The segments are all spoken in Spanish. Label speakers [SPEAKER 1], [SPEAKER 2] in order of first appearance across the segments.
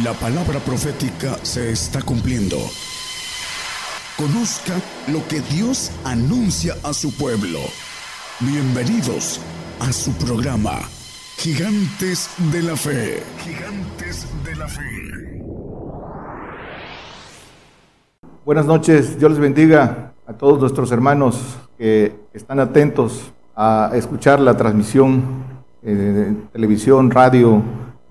[SPEAKER 1] La palabra profética se está cumpliendo. Conozca lo que Dios anuncia a su pueblo. Bienvenidos a su programa, Gigantes de la Fe. Gigantes de la Fe.
[SPEAKER 2] Buenas noches, Dios les bendiga a todos nuestros hermanos que están atentos a escuchar la transmisión de televisión, radio,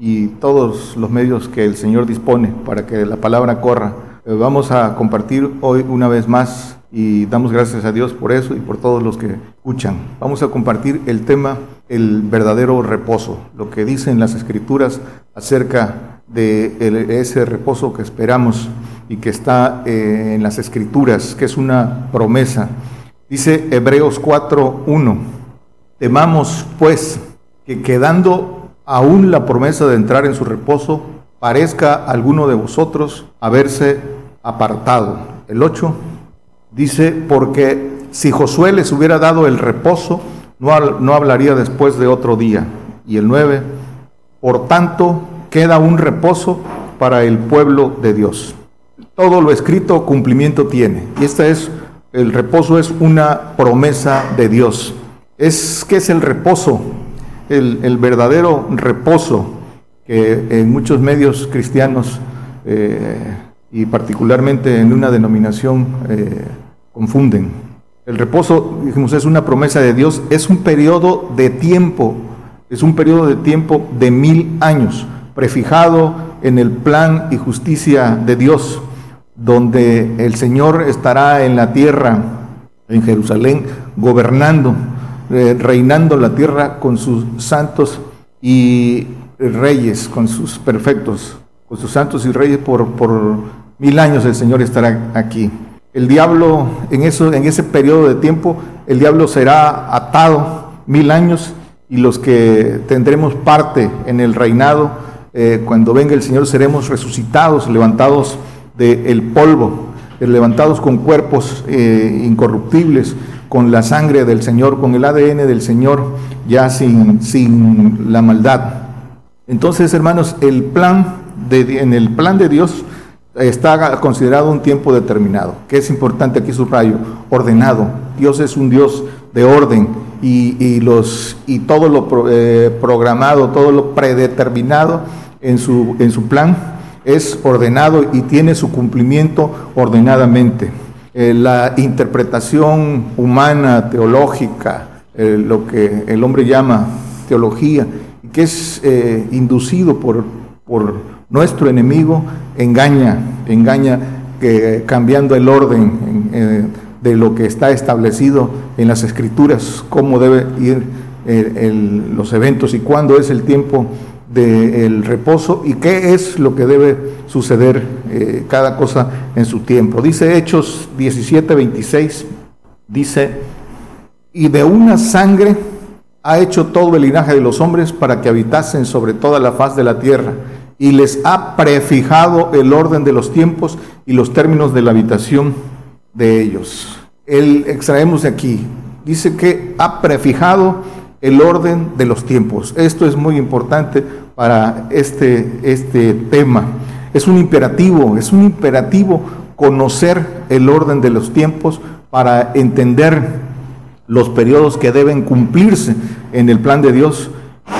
[SPEAKER 2] y todos los medios que el Señor dispone para que la palabra corra. Eh, vamos a compartir hoy una vez más y damos gracias a Dios por eso y por todos los que escuchan. Vamos a compartir el tema el verdadero reposo, lo que dicen las escrituras acerca de ese reposo que esperamos y que está eh, en las escrituras, que es una promesa. Dice Hebreos 4:1, temamos pues que quedando aún la promesa de entrar en su reposo parezca a alguno de vosotros haberse apartado. El 8 dice, porque si Josué les hubiera dado el reposo, no, no hablaría después de otro día. Y el 9, por tanto, queda un reposo para el pueblo de Dios. Todo lo escrito cumplimiento tiene. Y esta es, el reposo es una promesa de Dios. Es que es el reposo el, verdadero reposo que en muchos medios cristianos eh, y particularmente en una denominación eh, confunden. El reposo, dijimos, es una promesa de Dios, es un periodo de tiempo, es un periodo de tiempo de mil años, prefijado en el plan y justicia de Dios, donde el Señor estará en la tierra, en Jerusalén, gobernando eh, reinando la tierra con sus santos y reyes, con sus perfectos, con sus santos y reyes por, mil años el Señor estará aquí. El diablo, en, eso, en ese periodo de tiempo, el diablo será atado mil años y los que tendremos parte en el reinado, eh, cuando venga el Señor, seremos resucitados, levantados del polvo, levantados con cuerpos eh, incorruptibles, con la sangre del Señor, con el ADN del Señor, ya sin, sin la maldad. Entonces, hermanos, el plan de, en el plan de Dios está considerado un tiempo determinado, que es importante aquí su rayo, ordenado. Dios es un Dios de orden y, los, y todo lo eh, programado, todo lo predeterminado en su, en su plan es ordenado y tiene su cumplimiento ordenadamente. Eh, la interpretación humana, teológica, eh, lo que el hombre llama teología, que es eh, inducido por, por, nuestro enemigo, engaña, engaña cambiando el orden de lo que está establecido en las escrituras, cómo debe ir los eventos y cuándo es el tiempo del reposo y qué es lo que debe suceder eh, cada cosa en su tiempo. Dice Hechos 17, 26, dice, y de una sangre ha hecho todo el linaje de los hombres para que habitasen sobre toda la faz de la tierra, y les ha prefijado el orden de los tiempos y los términos de la habitación de ellos. El, extraemos de aquí, dice que ha prefijado el orden de los tiempos. Esto es muy importante para este, este tema. Es un imperativo, es un imperativo conocer el orden de los tiempos para entender los periodos que deben cumplirse en el plan de Dios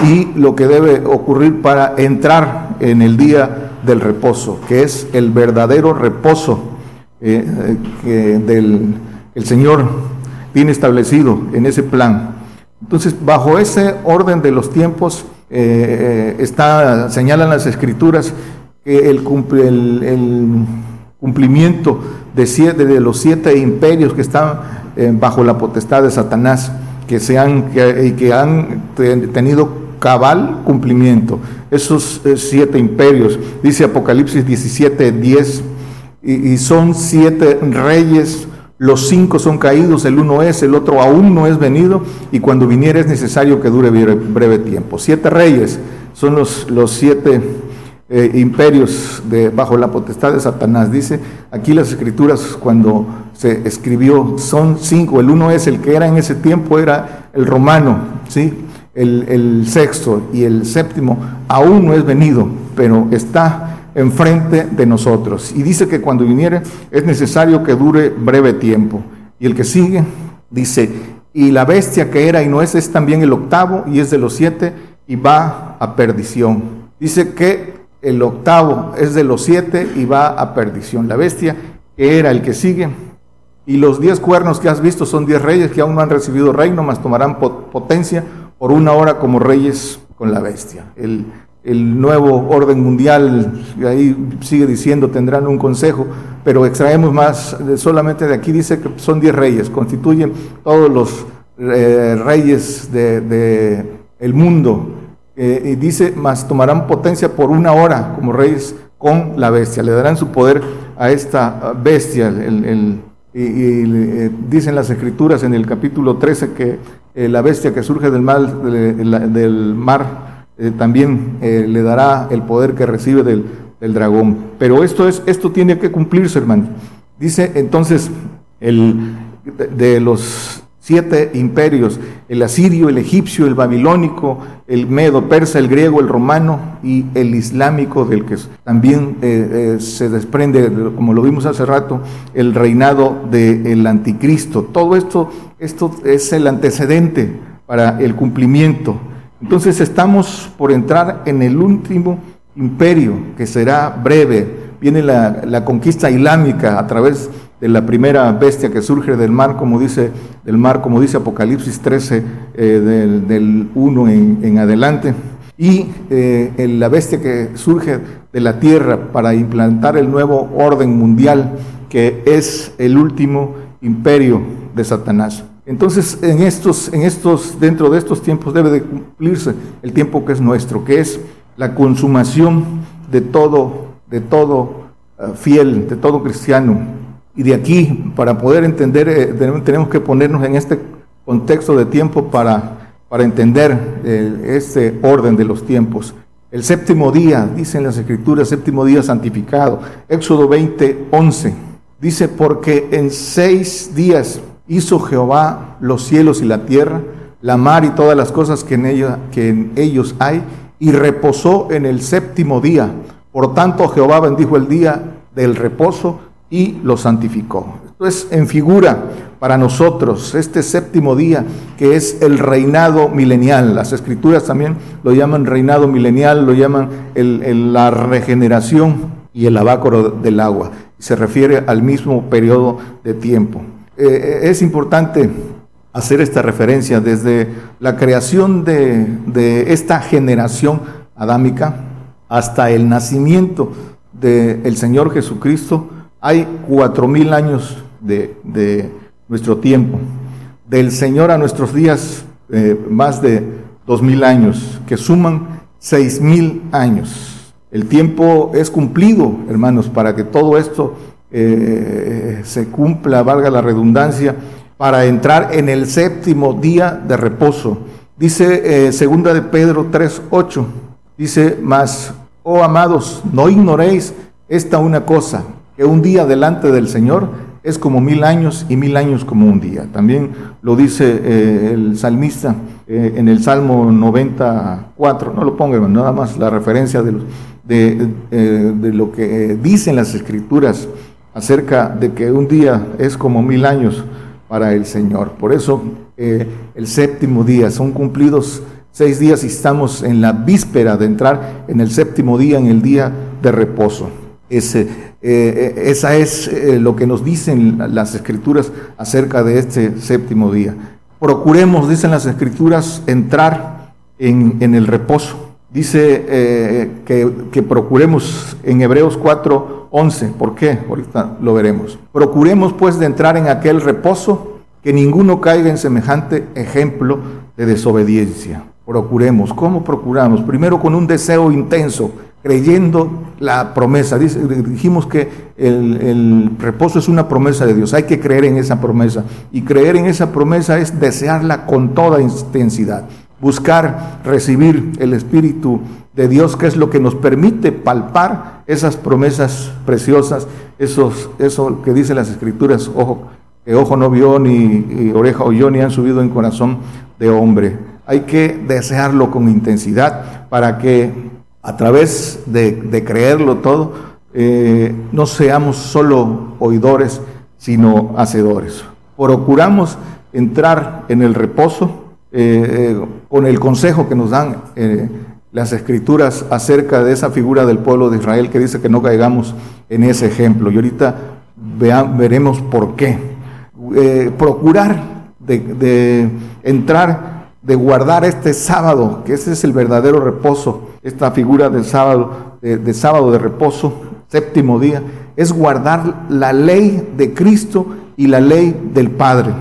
[SPEAKER 2] y lo que debe ocurrir para entrar en el día del reposo, que es el verdadero reposo eh, eh, del el Señor tiene establecido en ese plan. Entonces, bajo ese orden de los tiempos, eh, está, señalan las escrituras que el, el, cumplimiento de, siete, de los siete imperios que están eh, bajo la potestad de Satanás, que, se han, que, que han tenido cabal cumplimiento. Esos eh, siete imperios, dice Apocalipsis 17, 10, y, y son siete reyes los cinco son caídos, el uno es, el otro aún no es venido, y cuando viniera es necesario que dure breve, tiempo. Siete reyes son los, los siete eh, imperios de, bajo la potestad de Satanás. Dice aquí las escrituras cuando se escribió, son cinco, el uno es el que era en ese tiempo, era el romano, ¿sí? El, el sexto y el séptimo aún no es venido, pero está enfrente de nosotros. Y dice que cuando viniere es necesario que dure breve tiempo. Y el que sigue dice, y la bestia que era y no es, es también el octavo y es de los siete y va a perdición. Dice que el octavo es de los siete y va a perdición. La bestia que era el que sigue. Y los diez cuernos que has visto son diez reyes que aún no han recibido reino, mas tomarán potencia por una hora como reyes con la bestia. El, el nuevo orden mundial, ahí sigue diciendo, tendrán un consejo, pero extraemos más, solamente de aquí dice que son diez reyes, constituyen todos los eh, reyes del de, el mundo. Eh, y dice, más tomarán potencia por una hora como reyes con la bestia, le darán su poder a esta bestia. El, y, eh, dicen las escrituras en el capítulo 13 que la bestia que surge del, mal, del mar, eh, también eh, le dará el poder que recibe del, dragón. Pero esto, es, esto tiene que cumplirse, hermano. Dice entonces, el, de, los siete imperios, el asirio, el egipcio, el babilónico, el medo persa, el griego, el romano y el islámico, del que también eh, se desprende, como lo vimos hace rato, el reinado del anticristo. Todo esto, esto es el antecedente para el cumplimiento entonces estamos por entrar en el último imperio, que será breve. Viene la, conquista islámica a través de la primera bestia que surge del mar, como dice, del mar, como dice Apocalipsis 13, eh, del, 1 en, adelante. Y eh, la bestia que surge de la tierra para implantar el nuevo orden mundial, que es el último imperio de Satanás. Entonces, en estos, en estos, dentro de estos tiempos debe de cumplirse el tiempo que es nuestro, que es la consumación de todo, de todo eh, fiel, de todo cristiano. Y de aquí, para poder entender, eh, tenemos que ponernos en este contexto de tiempo para, para entender este orden de los tiempos. El séptimo día, dicen las escrituras, séptimo día santificado. Éxodo 20, 11. Dice, porque en seis días hizo Jehová los cielos y la tierra, la mar y todas las cosas que en, que en ellos hay, y reposó en el séptimo día. Por tanto, Jehová bendijo el día del reposo y lo santificó. Esto es en figura para nosotros, este séptimo día que es el reinado milenial. Las escrituras también lo llaman reinado milenial, lo llaman la regeneración y el abácoro del agua. Se refiere al mismo periodo de tiempo. Eh, es importante hacer esta referencia desde la creación de, esta generación adámica hasta el nacimiento del Señor Jesucristo, hay cuatro mil años de, nuestro tiempo. Del Señor a nuestros días, eh, más de dos mil años, que suman seis mil años. El tiempo es cumplido, hermanos, para que todo esto eh, se cumpla, valga la redundancia, para entrar en el séptimo día de reposo. Dice eh, segunda de Pedro 3:8, dice, mas, oh amados, no ignoréis esta una cosa, que un día delante del Señor es como mil años y mil años como un día. También lo dice eh, el salmista en el Salmo 94, no lo pongan, nada más la referencia de, de, de lo que dicen las escrituras acerca de que un día es como mil años para el Señor. Por eso eh, el séptimo día, son cumplidos seis días y estamos en la víspera de entrar en el séptimo día, en el día de reposo. Ese, eh, esa es eh, lo que nos dicen las escrituras acerca de este séptimo día. Procuremos, dicen las escrituras, entrar en, en el reposo. Dice que, que procuremos en Hebreos 4, 11. ¿Por qué? Ahorita lo veremos. Procuremos pues de entrar en aquel reposo, que ninguno caiga en semejante ejemplo de desobediencia. Procuremos. ¿Cómo procuramos? Primero con un deseo intenso, creyendo la promesa. dijimos que el, el, reposo es una promesa de Dios. Hay que creer en esa promesa. Y creer en esa promesa es desearla con toda intensidad. Buscar recibir el Espíritu de Dios, que es lo que nos permite palpar esas promesas preciosas, esos, eso que dicen las escrituras, ojo, ojo no vio, ni, oreja oyó, ni han subido en corazón de hombre. Hay que desearlo con intensidad para que a través de, creerlo todo, eh, no seamos solo oidores, sino hacedores. Procuramos entrar en el reposo eh, con el consejo que nos dan las escrituras acerca de esa figura del pueblo de Israel que dice que no caigamos en ese ejemplo. Y ahorita veremos por qué. procurar de, entrar, de guardar este sábado, que ese es el verdadero reposo, esta figura del sábado, de, sábado de reposo, séptimo día, es guardar la ley de Cristo y la ley del Padre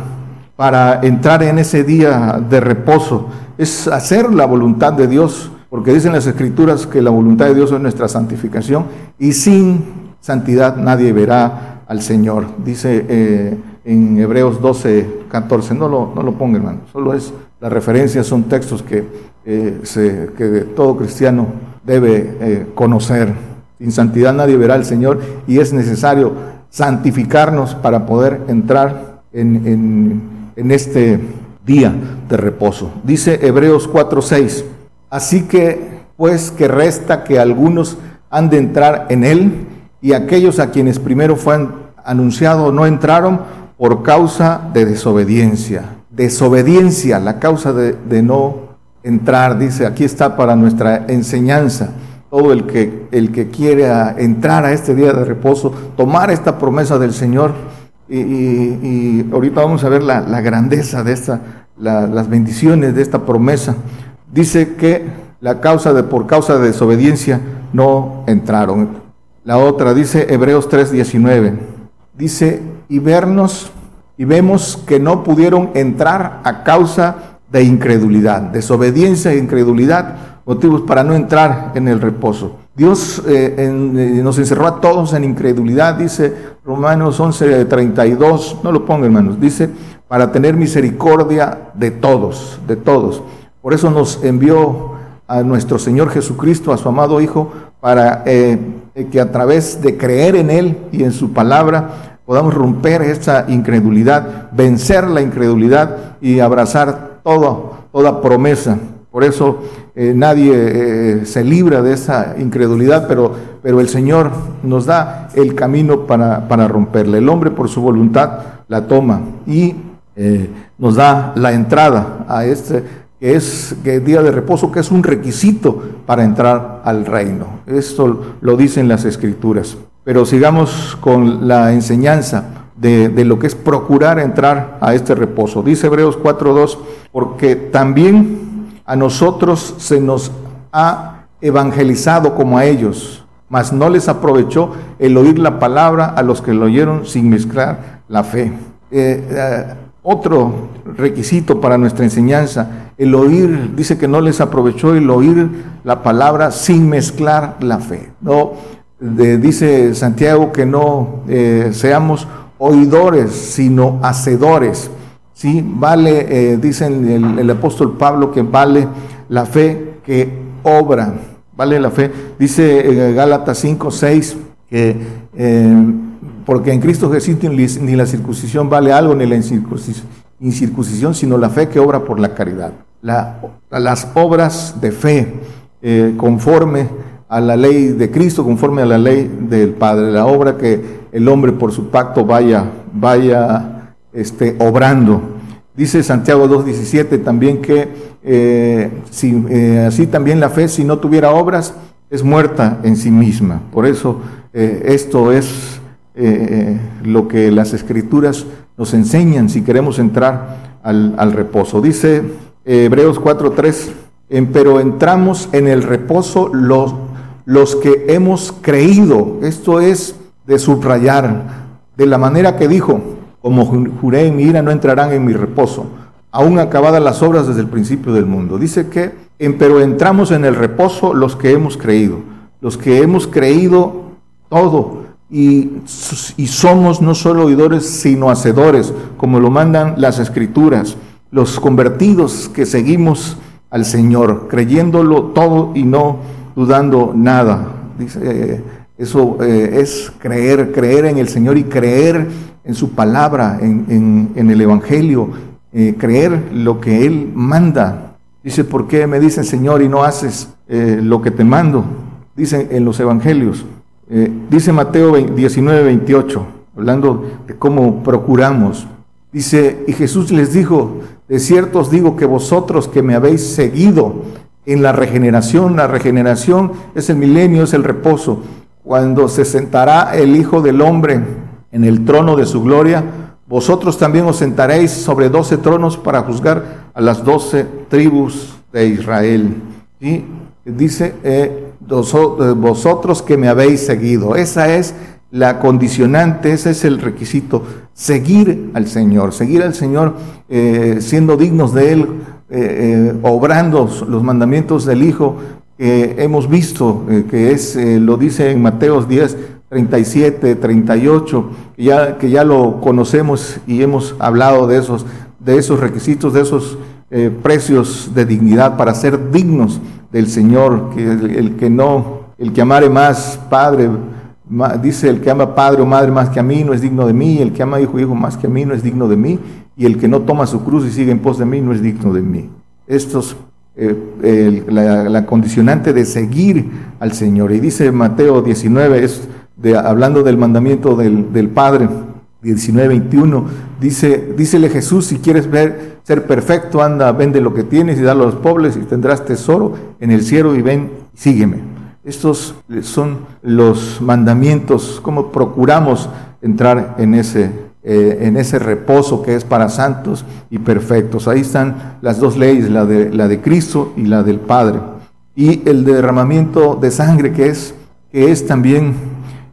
[SPEAKER 2] para entrar en ese día de reposo. Es hacer la voluntad de Dios, porque dicen las escrituras que la voluntad de Dios es nuestra santificación y sin santidad nadie verá al Señor. Dice eh, en Hebreos 12, 14. No lo, no lo ponga, hermano. Solo es, las referencias son textos que, eh, todo cristiano debe eh, conocer. Sin santidad nadie verá al Señor y es necesario santificarnos para poder entrar en, en, en este día de reposo. Dice Hebreos 4, 6. Así que, pues, que resta que algunos han de entrar en él y aquellos a quienes primero fue anunciado no entraron por causa de desobediencia. Desobediencia, la causa de, no entrar, dice, aquí está para nuestra enseñanza. Todo el que, el que quiere entrar a este día de reposo, tomar esta promesa del Señor, y, ahorita vamos a ver la, grandeza de esta, las bendiciones de esta promesa. Dice que la causa de, por causa de desobediencia no entraron. La otra dice Hebreos 3:19. Dice, y vernos y vemos que no pudieron entrar a causa de incredulidad, desobediencia e incredulidad, motivos para no entrar en el reposo. Dios eh, eh, nos encerró a todos en incredulidad, dice Romanos 11, 32, no lo ponga hermanos, dice, para tener misericordia de todos, de todos. Por eso nos envió a nuestro Señor Jesucristo, a su amado Hijo, para eh, que a través de creer en Él y en su palabra, podamos romper esa incredulidad, vencer la incredulidad y abrazar todo, toda promesa. Por eso eh, nadie eh, se libra de esa incredulidad, pero, pero el Señor nos da el camino para, para romperla. El hombre por su voluntad la toma y eh, nos da la entrada a este es día de reposo, que es un requisito para entrar al reino. Esto lo dicen las escrituras. Pero sigamos con la enseñanza de, lo que es procurar entrar a este reposo. Dice Hebreos 4.2, porque también a nosotros se nos ha evangelizado como a ellos, mas no les aprovechó el oír la palabra a los que lo oyeron sin mezclar la fe. Eh, eh, otro requisito para nuestra enseñanza, el oír, dice que no les aprovechó el oír la palabra sin mezclar la fe. No, dice Santiago que no eh, seamos oidores, sino hacedores. ¿Sí? Vale, eh, dice el, apóstol Pablo que vale la fe que obra. Vale la fe. Dice eh, Gálatas 5, 6 que porque en Cristo Jesús ni la circuncisión vale algo, ni la incircuncisión, sino la fe que obra por la caridad. las obras de fe conforme a la ley de Cristo, conforme a la ley del Padre, la obra que el hombre por su pacto vaya, vaya este, obrando. Dice Santiago 2.17 también que eh, si, eh, así también la fe, si no tuviera obras, es muerta en sí misma. Por eso eh, esto es lo que las escrituras nos enseñan si queremos entrar al, al reposo. Dice Hebreos 4.3, pero entramos en el reposo los los que hemos creído. Esto es de subrayar, de la manera que dijo, como juré en mi ira, no entrarán en mi reposo, aún acabadas las obras desde el principio del mundo. Dice que, pero entramos en el reposo los que hemos creído, los que hemos creído todo. Y, y somos no solo oidores, sino hacedores, como lo mandan las escrituras, los convertidos que seguimos al Señor, creyéndolo todo y no dudando nada. Dice, eh, eso eh, es creer, creer en el Señor y creer en su palabra, en, el Evangelio, eh, creer lo que Él manda. Dice, ¿por qué me dicen Señor y no haces eh, lo que te mando? Dicen en los evangelios. Eh, dice Mateo 19, 28, hablando de cómo procuramos. Dice, y Jesús les dijo, de cierto os digo que vosotros que me habéis seguido en la regeneración, la regeneración es el milenio, es el reposo, cuando se sentará el Hijo del Hombre en el trono de su gloria, vosotros también os sentaréis sobre doce tronos para juzgar a las doce tribus de Israel. Y dice, eh, eh, vosotros que me habéis seguido. Esa es la condicionante, ese es el requisito. Seguir al Señor, seguir al Señor eh, siendo dignos de Él, obrando los mandamientos del Hijo que hemos visto, que es, lo dice en Mateos 10, 37, 38, que ya, que ya lo conocemos y hemos hablado de esos, de esos requisitos, de esos eh, precios de dignidad para ser dignos del Señor, que el, que no, el que amare más padre, dice el que ama padre o madre más que a mí no es digno de mí, el que ama hijo o hijo más que a mí no es digno de mí, y el que no toma su cruz y sigue en pos de mí no es digno de mí. Estos eh, la, la, condicionante de seguir al Señor. Y dice Mateo 19, es hablando del mandamiento del, del Padre, 19-21, dice, dícele Jesús, si quieres ver, ser perfecto, anda, vende lo que tienes y dalo a los pobres y tendrás tesoro en el cielo y ven, sígueme. Estos son los mandamientos, cómo procuramos entrar en ese, eh, en ese reposo que es para santos y perfectos. Ahí están las dos leyes, la de, la de Cristo y la del Padre. Y el derramamiento de sangre que es, que es también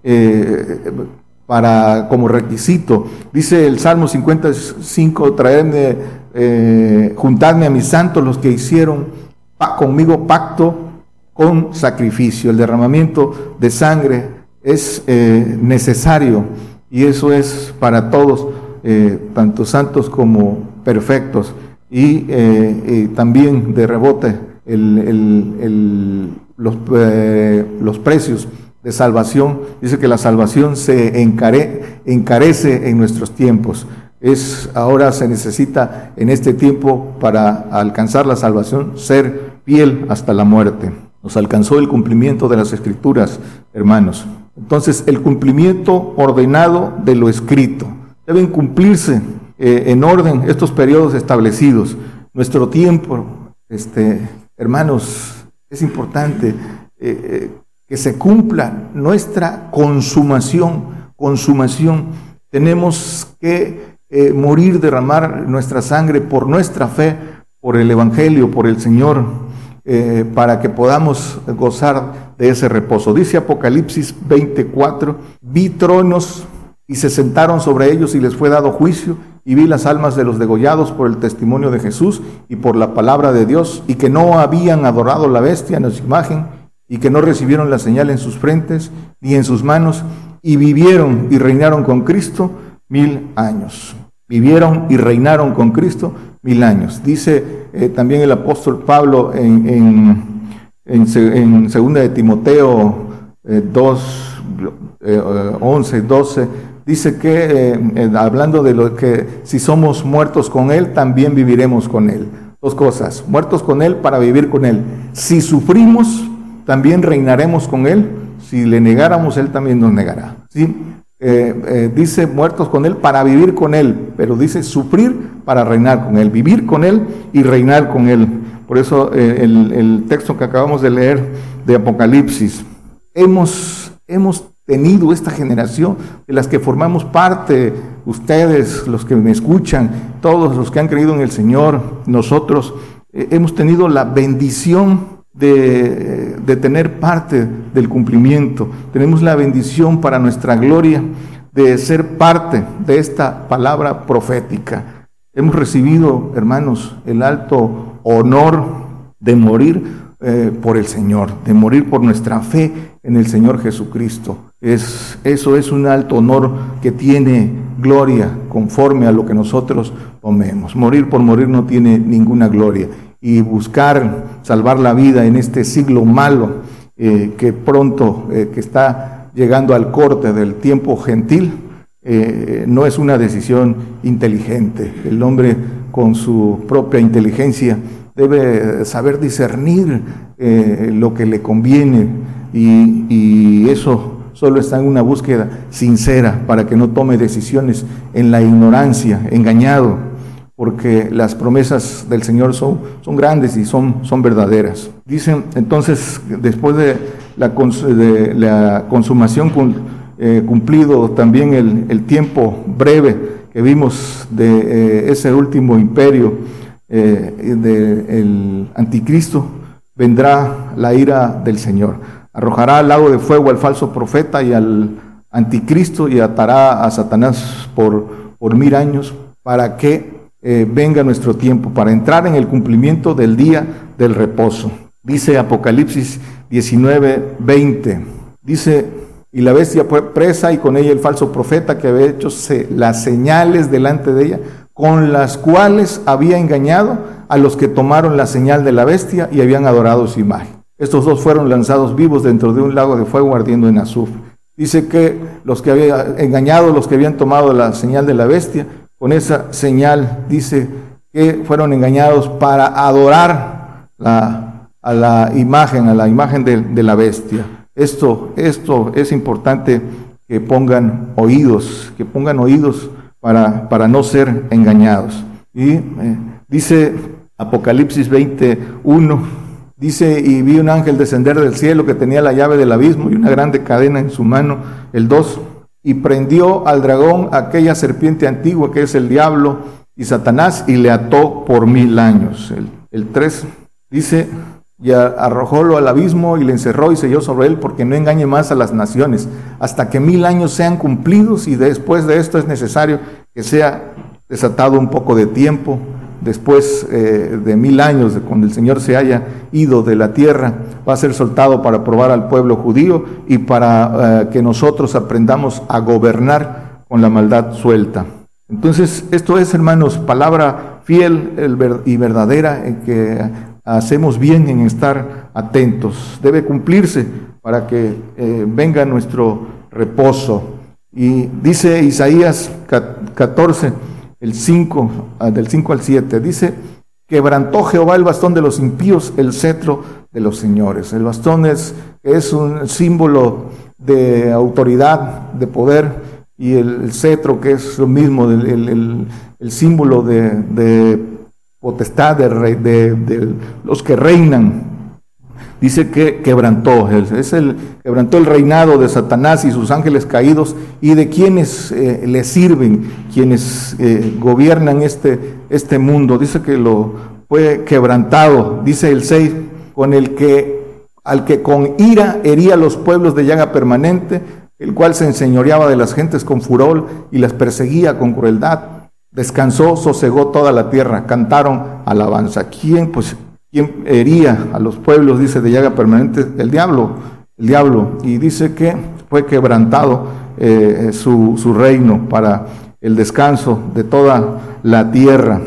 [SPEAKER 2] eh, para, como requisito. Dice el Salmo 55, traerme, eh, juntadme a mis santos, los que hicieron conmigo pacto con sacrificio. El derramamiento de sangre es eh, necesario y eso es para todos, tanto santos como perfectos. Y también de rebote los, los precios salvación. Dice que la salvación se encarece en nuestros tiempos. Es ahora se necesita en este tiempo para alcanzar la salvación ser fiel hasta la muerte. Nos alcanzó el cumplimiento de las escrituras, hermanos. Entonces, el cumplimiento ordenado de lo escrito. Deben cumplirse eh, en orden estos periodos establecidos. Nuestro tiempo, este, hermanos, es importante. Eh, eh, que se cumpla nuestra consumación, consumación. Tenemos que eh, morir, derramar nuestra sangre por nuestra fe, por el Evangelio, por el Señor, eh, para que podamos gozar de ese reposo. Dice Apocalipsis 24, vi tronos y se sentaron sobre ellos y les fue dado juicio y vi las almas de los degollados por el testimonio de Jesús y por la palabra de Dios y que no habían adorado la bestia en su imagen y que no recibieron la señal en sus frentes ni en sus manos, y vivieron y reinaron con Cristo mil años. Vivieron y reinaron con Cristo mil años. Dice eh, también el apóstol Pablo en, en, segunda de Timoteo 2, eh, 11, 12, eh, dice que, eh, hablando de lo que si somos muertos con Él, también viviremos con Él. Dos cosas, muertos con Él para vivir con Él. Si sufrimos, también reinaremos con Él. Si le negáramos, Él también nos negará. ¿sí? Eh, eh, dice muertos con Él para vivir con Él, pero dice sufrir para reinar con Él, vivir con Él y reinar con Él. Por eso eh, el, texto que acabamos de leer de Apocalipsis, hemos, hemos tenido esta generación de las que formamos parte, ustedes, los que me escuchan, todos los que han creído en el Señor, nosotros, hemos tenido la bendición de, tener parte del cumplimiento. Tenemos la bendición para nuestra gloria de ser parte de esta palabra profética. Hemos recibido, hermanos, el alto honor de morir eh, por el Señor, de morir por nuestra fe en el Señor Jesucristo. Es, eso es un alto honor que tiene gloria conforme a lo que nosotros tomemos. Morir por morir no tiene ninguna gloria y buscar salvar la vida en este siglo malo eh, que pronto, eh, que está llegando al corte del tiempo gentil, eh, no es una decisión inteligente. El hombre con su propia inteligencia debe saber discernir lo que le conviene y eso solo está en una búsqueda sincera para que no tome decisiones en la ignorancia, engañado, porque las promesas del Señor son, grandes y son, verdaderas. Dicen entonces, después de la, consumación eh, cumplido también el, el, tiempo breve que vimos de eh, ese último imperio eh, del anticristo, vendrá la ira del Señor. Arrojará al lago de fuego al falso profeta y al anticristo y atará a Satanás por, por mil años para que eh, venga nuestro tiempo, para entrar en el cumplimiento del día del reposo. Dice Apocalipsis 19, 20. Dice, y la bestia fue presa y con ella el falso profeta que había hecho las señales delante de ella, con las cuales había engañado a los que tomaron la señal de la bestia y habían adorado su imagen. Estos dos fueron lanzados vivos dentro de un lago de fuego ardiendo en azufre. Dice que los que habían engañado, los que habían tomado la señal de la bestia, con esa señal dice que fueron engañados para adorar a la imagen, a la imagen de, la bestia. Esto, esto es importante que pongan oídos, que pongan oídos para, para no ser engañados. Y eh, dice Apocalipsis 21, dice, y vi un ángel descender del cielo que tenía la llave del abismo y una grande cadena en su mano, el 2, y prendió al dragón, aquella serpiente antigua que es el diablo y Satanás, y le ató por mil años. El, 3 dice, y arrojólo al abismo y le encerró y selló sobre él porque no engañe más a las naciones, hasta que mil años sean cumplidos y después de esto es necesario que sea desatado un poco de tiempo después eh, de mil años, de cuando el Señor se haya ido de la tierra, va a ser soltado para probar al pueblo judío y para eh, que nosotros aprendamos a gobernar con la maldad suelta. Entonces, esto es, hermanos, palabra fiel y verdadera en que hacemos bien en estar atentos. Debe cumplirse para que eh, venga nuestro reposo. Y dice Isaías 14, el 5, ah, del 5 al 7, dice, quebrantó Jehová el bastón de los impíos, el cetro de los señores. El bastón es, es un símbolo de autoridad, de poder, y el, cetro, que es lo mismo, el, símbolo de, potestad de, de, los que reinan dice que quebrantó, es el, quebrantó el reinado de Satanás y sus ángeles caídos y de quienes eh, le sirven, quienes eh, gobiernan este, este mundo. Dice que lo fue quebrantado, dice el 6, con el que al que con ira hería los pueblos de llaga permanente, el cual se enseñoreaba de las gentes con furor y las perseguía con crueldad. Descansó, sosegó toda la tierra, cantaron alabanza. ¿Quién? Pues ¿Quién hería a los pueblos, dice, de llaga permanente? El diablo, el diablo. Y dice que fue quebrantado eh, su, su reino para el descanso de toda la tierra.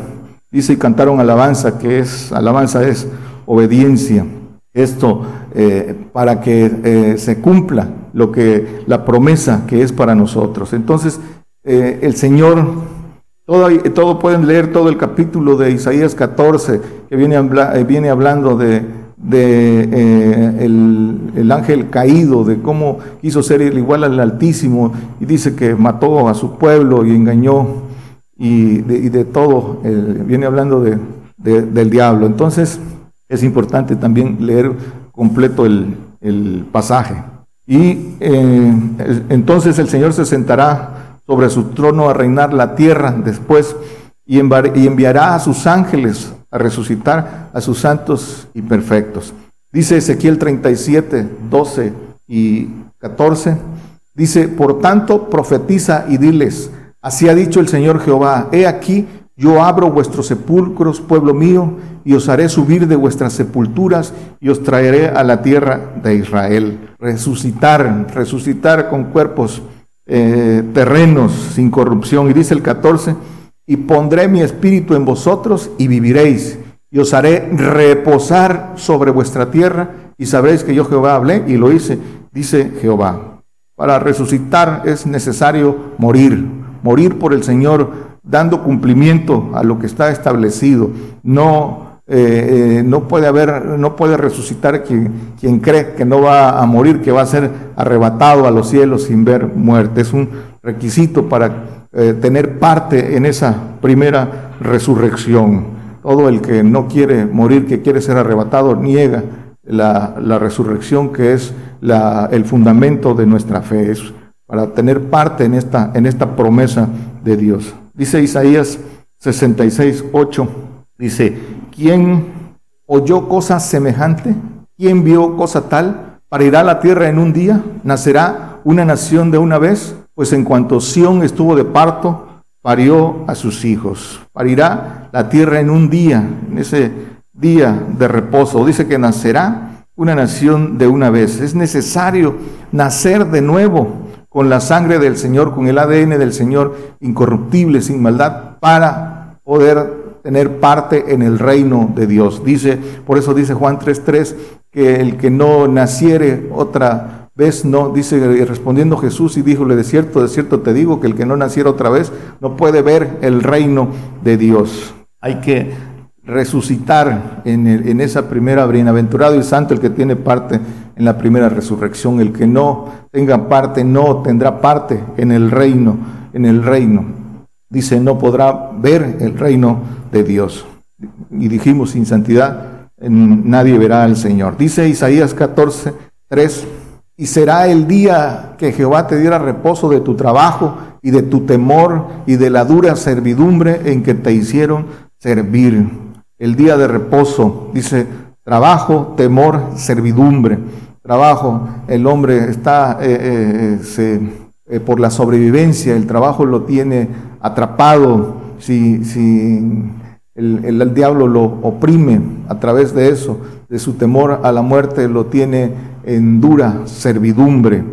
[SPEAKER 2] Dice y cantaron alabanza, que es, alabanza es obediencia. Esto eh, para que eh, se cumpla lo que la promesa que es para nosotros. Entonces, el Señor todo, pueden leer todo el capítulo de Isaías 14, que viene, eh, viene hablando de, eh, el, ángel caído, de cómo quiso ser igual al Altísimo, y dice que mató a su pueblo y engañó, y de, todo, viene hablando de, del diablo. Entonces, es importante también leer completo el, pasaje. Y eh, entonces el Señor se sentará sobre su trono a reinar la tierra después y enviará a sus ángeles a resucitar a sus santos y perfectos. Dice Ezequiel 37, 12 y 14. Dice, por tanto, profetiza y diles, así ha dicho el Señor Jehová, he aquí, yo abro vuestros sepulcros, pueblo mío, y os haré subir de vuestras sepulturas y os traeré a la tierra de Israel. Resucitar, resucitar con cuerpos eh, terrenos sin corrupción. Y dice el 14, y pondré mi espíritu en vosotros y viviréis, y os haré reposar sobre vuestra tierra, y sabréis que yo Jehová hablé y lo hice, dice Jehová. Para resucitar es necesario morir, morir por el Señor, dando cumplimiento a lo que está establecido, no eh, eh, no puede haber, no puede resucitar quien, quien cree que no va a morir, que va a ser arrebatado a los cielos sin ver muerte. Es un requisito para eh, tener parte en esa primera resurrección. Todo el que no quiere morir, que quiere ser arrebatado, niega la, resurrección que es la, el fundamento de nuestra fe. Es para tener parte en esta, en esta promesa de Dios. Dice Isaías 66, 8, dice, ¿quién oyó cosa semejante? ¿Quién vio cosa tal? ¿Parirá la tierra en un día? ¿Nacerá una nación de una vez? Pues en cuanto Sión estuvo de parto, parió a sus hijos. Parirá la tierra en un día, en ese día de reposo. Dice que nacerá una nación de una vez. Es necesario nacer de nuevo con la sangre del Señor, con el ADN del Señor, incorruptible, sin maldad, para poder tener parte en el reino de Dios. Dice, por eso dice Juan 3:3 que el que no naciere otra vez no, dice respondiendo Jesús y díjole, de cierto, de cierto te digo que el que no naciera otra vez no puede ver el reino de Dios. Hay que resucitar en, en esa primera bienaventurado y santo el que tiene parte en la primera resurrección. El que no tenga parte, no tendrá parte en el reino, en el reino. Dice, no podrá ver el reino de Dios. Y dijimos, sin santidad nadie verá al Señor. Dice Isaías 14, 3, y será el día que Jehová te diera reposo de tu trabajo y de tu temor y de la dura servidumbre en que te hicieron servir. El día de reposo, dice, trabajo, temor, servidumbre trabajo, el hombre está eh, eh, eh, por la sobrevivencia, el trabajo lo tiene atrapado, si, el, el, diablo lo oprime a través de eso, de su temor a la muerte, lo tiene en dura servidumbre,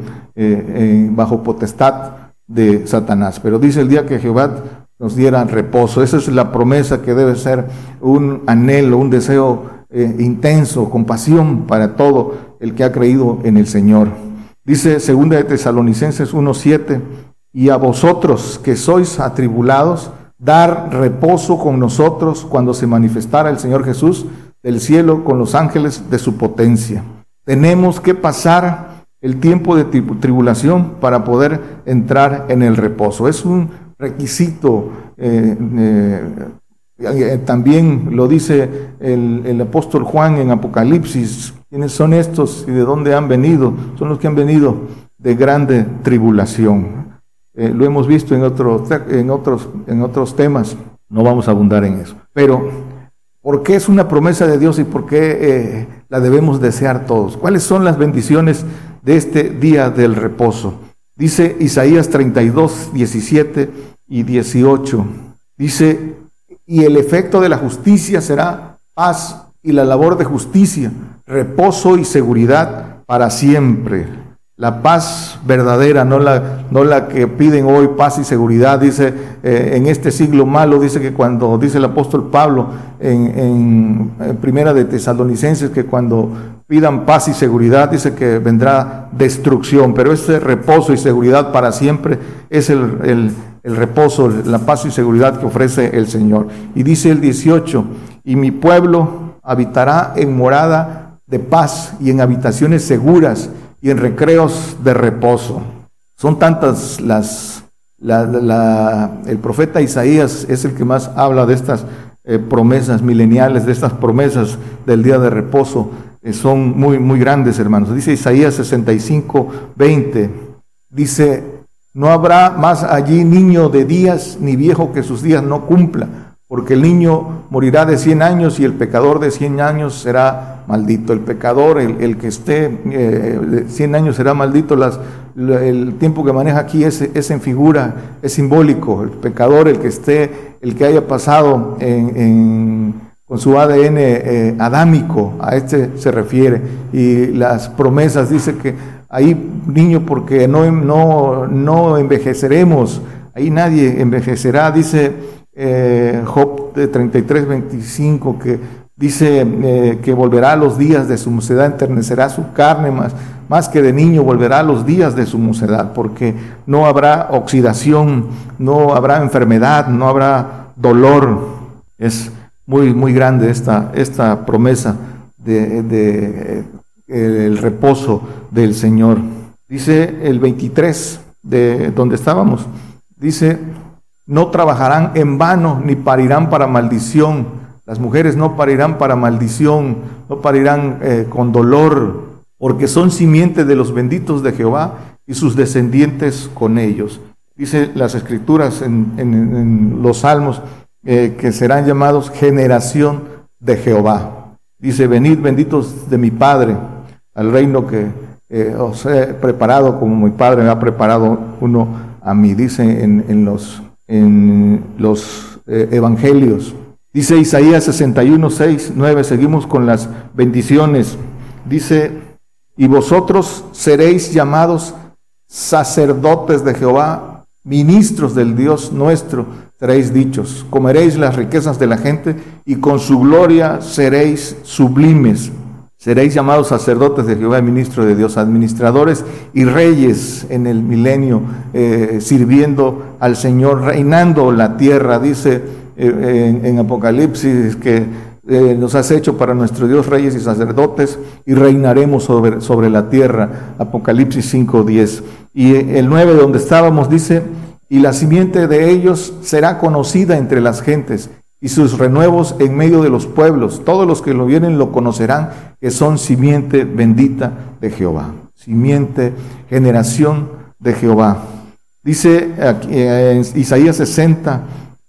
[SPEAKER 2] bajo potestad de Satanás. Pero dice el día que Jehová nos diera reposo, esa es la promesa que debe ser un anhelo, un deseo intenso, compasión para todo el que ha creído en el Señor. Dice segunda de Tesalonicenses 1:7, y a vosotros que sois atribulados, dar reposo con nosotros cuando se manifestara el Señor Jesús del cielo con los ángeles de su potencia. Tenemos que pasar el tiempo de tribulación para poder entrar en el reposo. Es un requisito eh, eh, también lo dice el, apóstol Juan en Apocalipsis. ¿Quiénes son estos y de dónde han venido? Son los que han venido de grande tribulación. Eh, lo hemos visto en, otros en, otros, en otros temas. No vamos a abundar en eso. Pero, ¿por qué es una promesa de Dios y por qué eh, la debemos desear todos? ¿Cuáles son las bendiciones de este día del reposo? Dice Isaías 32, 17 y 18. Dice, y el efecto de la justicia será paz y la labor de justicia, reposo y seguridad para siempre. La paz verdadera, no la, no la que piden hoy, paz y seguridad, dice eh, en este siglo malo, dice que cuando, dice el apóstol Pablo en, Primera de Tesalonicenses, que cuando pidan paz y seguridad, dice que vendrá destrucción, pero ese reposo y seguridad para siempre es el el reposo, la paz y seguridad que ofrece el Señor. Y dice el 18, y mi pueblo habitará en morada de paz y en habitaciones seguras y en recreos de reposo. Son tantas las... el profeta Isaías es el que más habla de estas eh, promesas mileniales, de estas promesas del día de reposo. Eh, son muy, muy grandes, hermanos. Dice Isaías 65, 20. Dice, no habrá más allí niño de días, ni viejo que sus días no cumpla, porque el niño morirá de cien años y el pecador de cien años será maldito. El pecador, el, que esté eh, de cien años será maldito. El tiempo que maneja aquí es, es, en figura, es simbólico. El pecador, el que esté, el que haya pasado con su ADN eh, adámico, a este se refiere. Y las promesas dice que ahí niño porque no, no, no envejeceremos, ahí nadie envejecerá, dice eh, Job de 33, 25, que dice eh, que volverá a los días de su mocedad, enternecerá su carne más, más que de niño, volverá a los días de su mocedad, porque no habrá oxidación, no habrá enfermedad, no habrá dolor. Es muy, muy grande esta, esta promesa de, de el reposo del Señor. Dice el 23 de donde estábamos, dice, no trabajarán en vano ni parirán para maldición. Las mujeres no parirán para maldición, no parirán eh, con dolor, porque son simiente de los benditos de Jehová y sus descendientes con ellos. Dice las escrituras en, los salmos eh, que serán llamados generación de Jehová. Dice, venid benditos de mi Padre al reino que eh, os he preparado como mi Padre me ha preparado uno a mí. Dice en los en los eh, evangelios. Dice Isaías 61, 6, 9, seguimos con las bendiciones. Dice, y vosotros seréis llamados sacerdotes de Jehová, ministros del Dios nuestro, seréis dichos, comeréis las riquezas de la gente y con su gloria seréis sublimes. Seréis llamados sacerdotes de Jehová, ministro de Dios, administradores y reyes en el milenio, eh, sirviendo al Señor, reinando la tierra. Dice eh, en, Apocalipsis que eh, nos has hecho para nuestro Dios reyes y sacerdotes y reinaremos sobre, sobre la tierra. Apocalipsis 5.10. Y el 9 donde estábamos dice, y la simiente de ellos será conocida entre las gentes y sus renuevos en medio de los pueblos. Todos los que lo vienen lo conocerán, que son simiente bendita de Jehová. Simiente, generación de Jehová. Dice aquí, eh, en Isaías 60,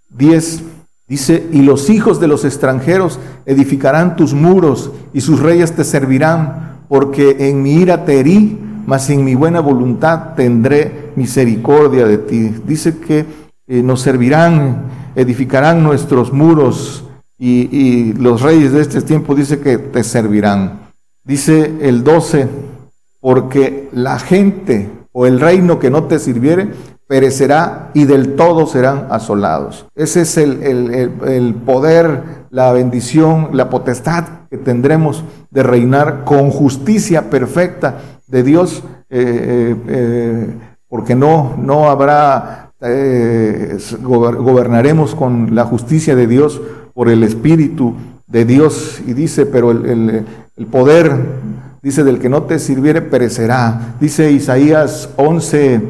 [SPEAKER 2] 10, dice, y los hijos de los extranjeros edificarán tus muros y sus reyes te servirán, porque en mi ira te herí, mas en mi buena voluntad tendré misericordia de ti. Dice que eh, nos servirán edificarán nuestros muros y, los reyes de este tiempo dice que te servirán. Dice el 12, porque la gente o el reino que no te sirviere perecerá y del todo serán asolados. Ese es el, poder, la bendición, la potestad que tendremos de reinar con justicia perfecta de Dios, eh, eh, eh, porque no, no habrá eh, gobernaremos con la justicia de Dios por el Espíritu de Dios. Y dice, pero el, poder, dice, del que no te sirviere perecerá. Dice Isaías 11,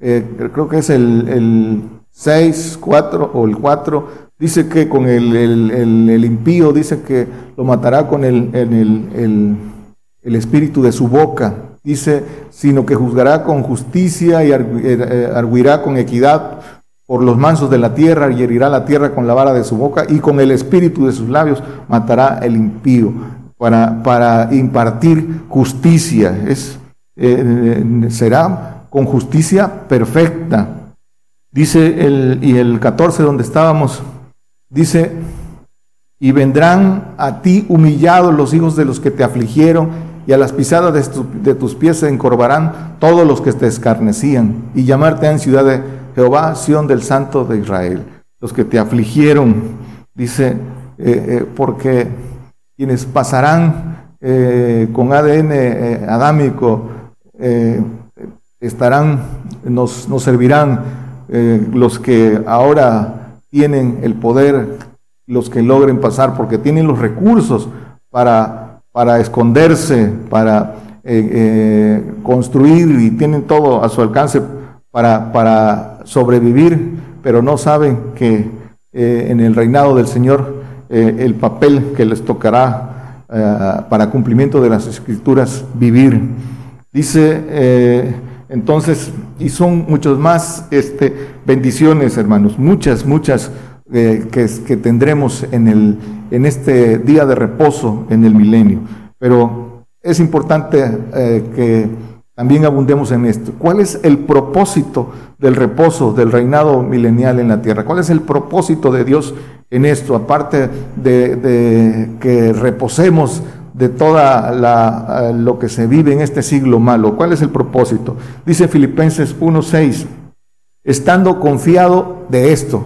[SPEAKER 2] eh, creo que es el, 6, 4 o el 4, dice que con el, el, impío, dice que lo matará con el, el espíritu de su boca. Dice, sino que juzgará con justicia y eh, eh, arguirá con equidad por los mansos de la tierra y herirá la tierra con la vara de su boca y con el espíritu de sus labios matará el impío para, para impartir justicia. Es, eh, será con justicia perfecta. Dice el, y el 14 donde estábamos, dice, y vendrán a ti humillados los hijos de los que te afligieron y a las pisadas de, tus pies se encorvarán todos los que te escarnecían, y llamarte en ciudad de Jehová, Sión del Santo de Israel. Los que te afligieron, dice, eh, eh, porque quienes pasarán eh, con ADN adámico estarán, nos, nos servirán los que ahora tienen el poder, los que logren pasar, porque tienen los recursos para para esconderse, para eh, eh, construir y tienen todo a su alcance para, para sobrevivir, pero no saben que eh, en el reinado del Señor el papel que les tocará para cumplimiento de las escrituras vivir. Dice entonces, y son muchos más este, bendiciones, hermanos, muchas, muchas que, tendremos en, el, en este día de reposo en el milenio. Pero es importante eh, que también abundemos en esto. ¿Cuál es el propósito del reposo del reinado milenial en la tierra? ¿Cuál es el propósito de Dios en esto? Aparte de, que reposemos de toda la, lo que se vive en este siglo malo. ¿Cuál es el propósito? Dice Filipenses 1.6, estando confiado de esto,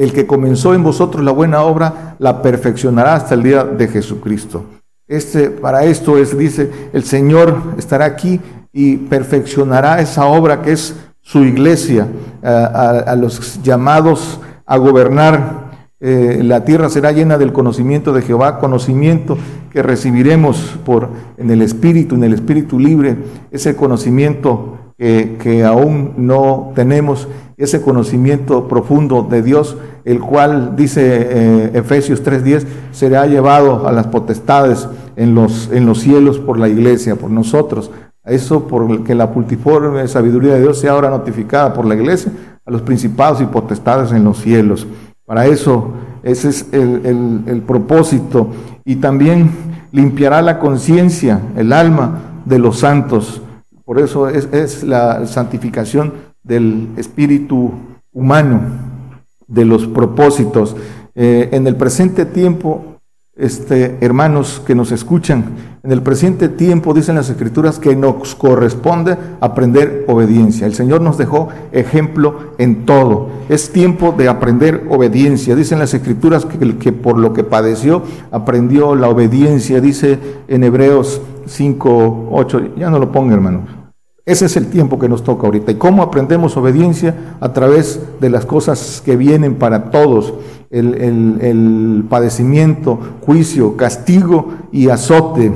[SPEAKER 2] el que comenzó en vosotros la buena obra, la perfeccionará hasta el día de Jesucristo. Este, para esto es, dice, el Señor estará aquí y perfeccionará esa obra que es su iglesia, a, los llamados a gobernar eh, la tierra será llena del conocimiento de Jehová, conocimiento que recibiremos por, en el Espíritu, en el Espíritu libre, ese conocimiento que, aún no tenemos, ese conocimiento profundo de Dios, el cual, dice eh, Efesios 3.10, será llevado a las potestades en los, en los cielos por la iglesia, por nosotros. Eso por que la multiforme sabiduría de Dios sea ahora notificada por la iglesia a los principados y potestades en los cielos. Para eso, ese es el, propósito. Y también limpiará la conciencia, el alma de los santos. Por eso es, la santificación del espíritu humano, de los propósitos. Eh, en el presente tiempo este, hermanos que nos escuchan, en el presente tiempo dicen las escrituras que nos corresponde aprender obediencia. El Señor nos dejó ejemplo en todo. Es tiempo de aprender obediencia. Dicen las escrituras que, que por lo que padeció aprendió la obediencia. Dice en Hebreos 5, 8, ya no lo ponga hermanos. Ese es el tiempo que nos toca ahorita. ¿Y cómo aprendemos obediencia? A través de las cosas que vienen para todos el, padecimiento, juicio, castigo y azote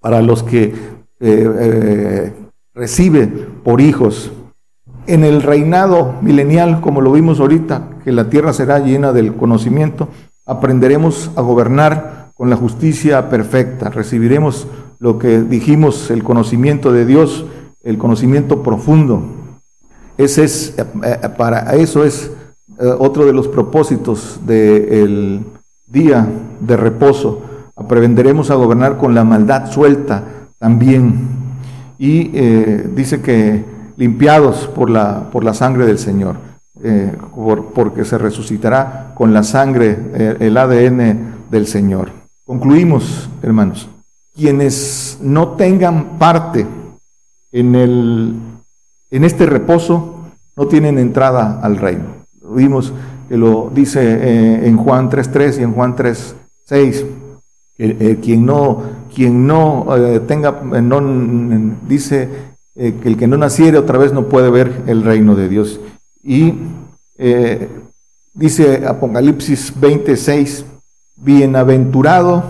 [SPEAKER 2] para los que eh, eh, recibe por hijos. En el reinado milenial, como lo vimos ahorita, que la tierra será llena del conocimiento, aprenderemos a gobernar con la justicia perfecta, recibiremos lo que dijimos, el conocimiento de Dios, el conocimiento profundo. Ese es, eh, para eso es eh, otro de los propósitos del día de reposo. Aprenderemos a gobernar con la maldad suelta también. Y eh, dice que limpiados por la, por la sangre del Señor, eh, porque se resucitará con la sangre, el ADN del Señor. Concluimos, hermanos. Quienes no tengan parte en, el, en este reposo no tienen entrada al reino. Vimos que lo dice eh, en Juan 3.3 y en Juan 3.6. Que eh, quien no, quien no eh, tenga, no, dice que el que no naciere otra vez no puede ver el reino de Dios. Y dice Apocalipsis 26, bienaventurado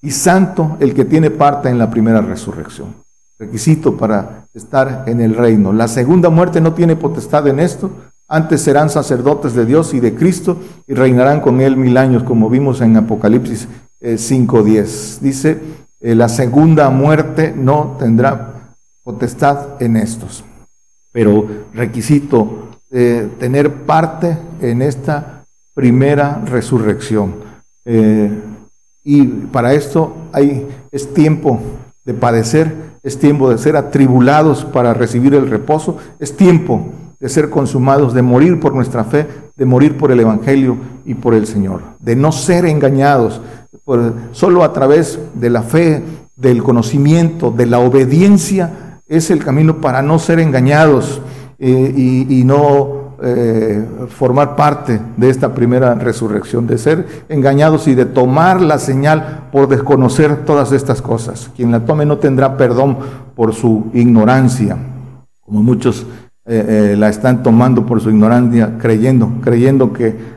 [SPEAKER 2] y santo el que tiene parte en la primera resurrección. Requisito para estar en el reino. La segunda muerte no tiene potestad en esto, antes serán sacerdotes de Dios y de Cristo y reinarán con él mil años, como vimos en Apocalipsis 5.10. Eh, Dice, eh, la segunda muerte no tendrá potestad en estos. Pero requisito eh, tener parte en esta primera resurrección. y para esto hay, es tiempo de padecer, es tiempo de ser atribulados para recibir el reposo, es tiempo de ser consumados, de morir por nuestra fe, de morir por el Evangelio y por el Señor, de no ser engañados, solo a través de la fe, del conocimiento, de la obediencia, es el camino para no ser engañados eh, y, no eh, formar parte de esta primera resurrección, de ser engañados y de tomar la señal por desconocer todas estas cosas. Quien la tome no tendrá perdón por su ignorancia, como muchos eh, eh, la están tomando por su ignorancia, creyendo, creyendo que,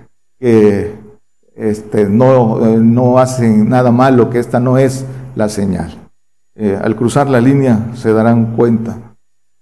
[SPEAKER 2] este, no, no hacen nada malo, que esta no es la señal. al cruzar la línea se darán cuenta.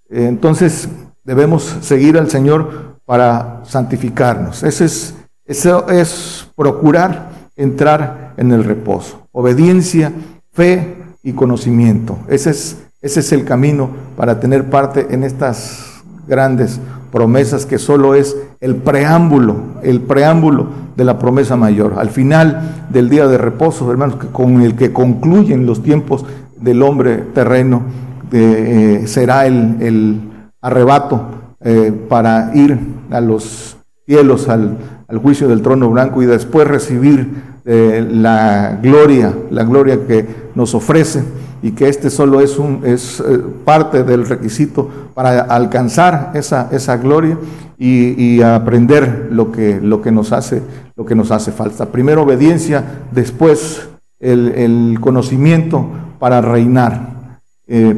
[SPEAKER 2] entonces debemos seguir al Señor para santificarnos. Ese es, eso es procurar entrar en el reposo. Obediencia, fe y conocimiento. Ese es, ese es el camino para tener parte en estas grandes promesas que solo es el preámbulo, el preámbulo de la promesa mayor. Al final del día de reposo, hermanos, con el que concluyen los tiempos del hombre terreno, eh, será el, arrebato eh, para ir a los cielos, al, juicio del trono blanco y después recibir eh, la gloria, la gloria que nos ofrece y que este solo es, un, es eh, parte del requisito para alcanzar esa, esa gloria y, aprender lo que, lo, que nos hace, lo que nos hace falta. Primero obediencia, después el, conocimiento para reinar.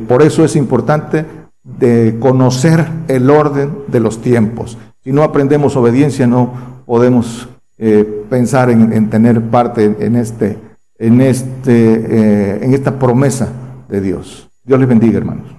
[SPEAKER 2] Por eso es importante de conocer el orden de los tiempos. Si no aprendemos obediencia, no podemos eh, pensar en, tener parte en este, en este, en esta promesa de Dios. Dios les bendiga, hermanos.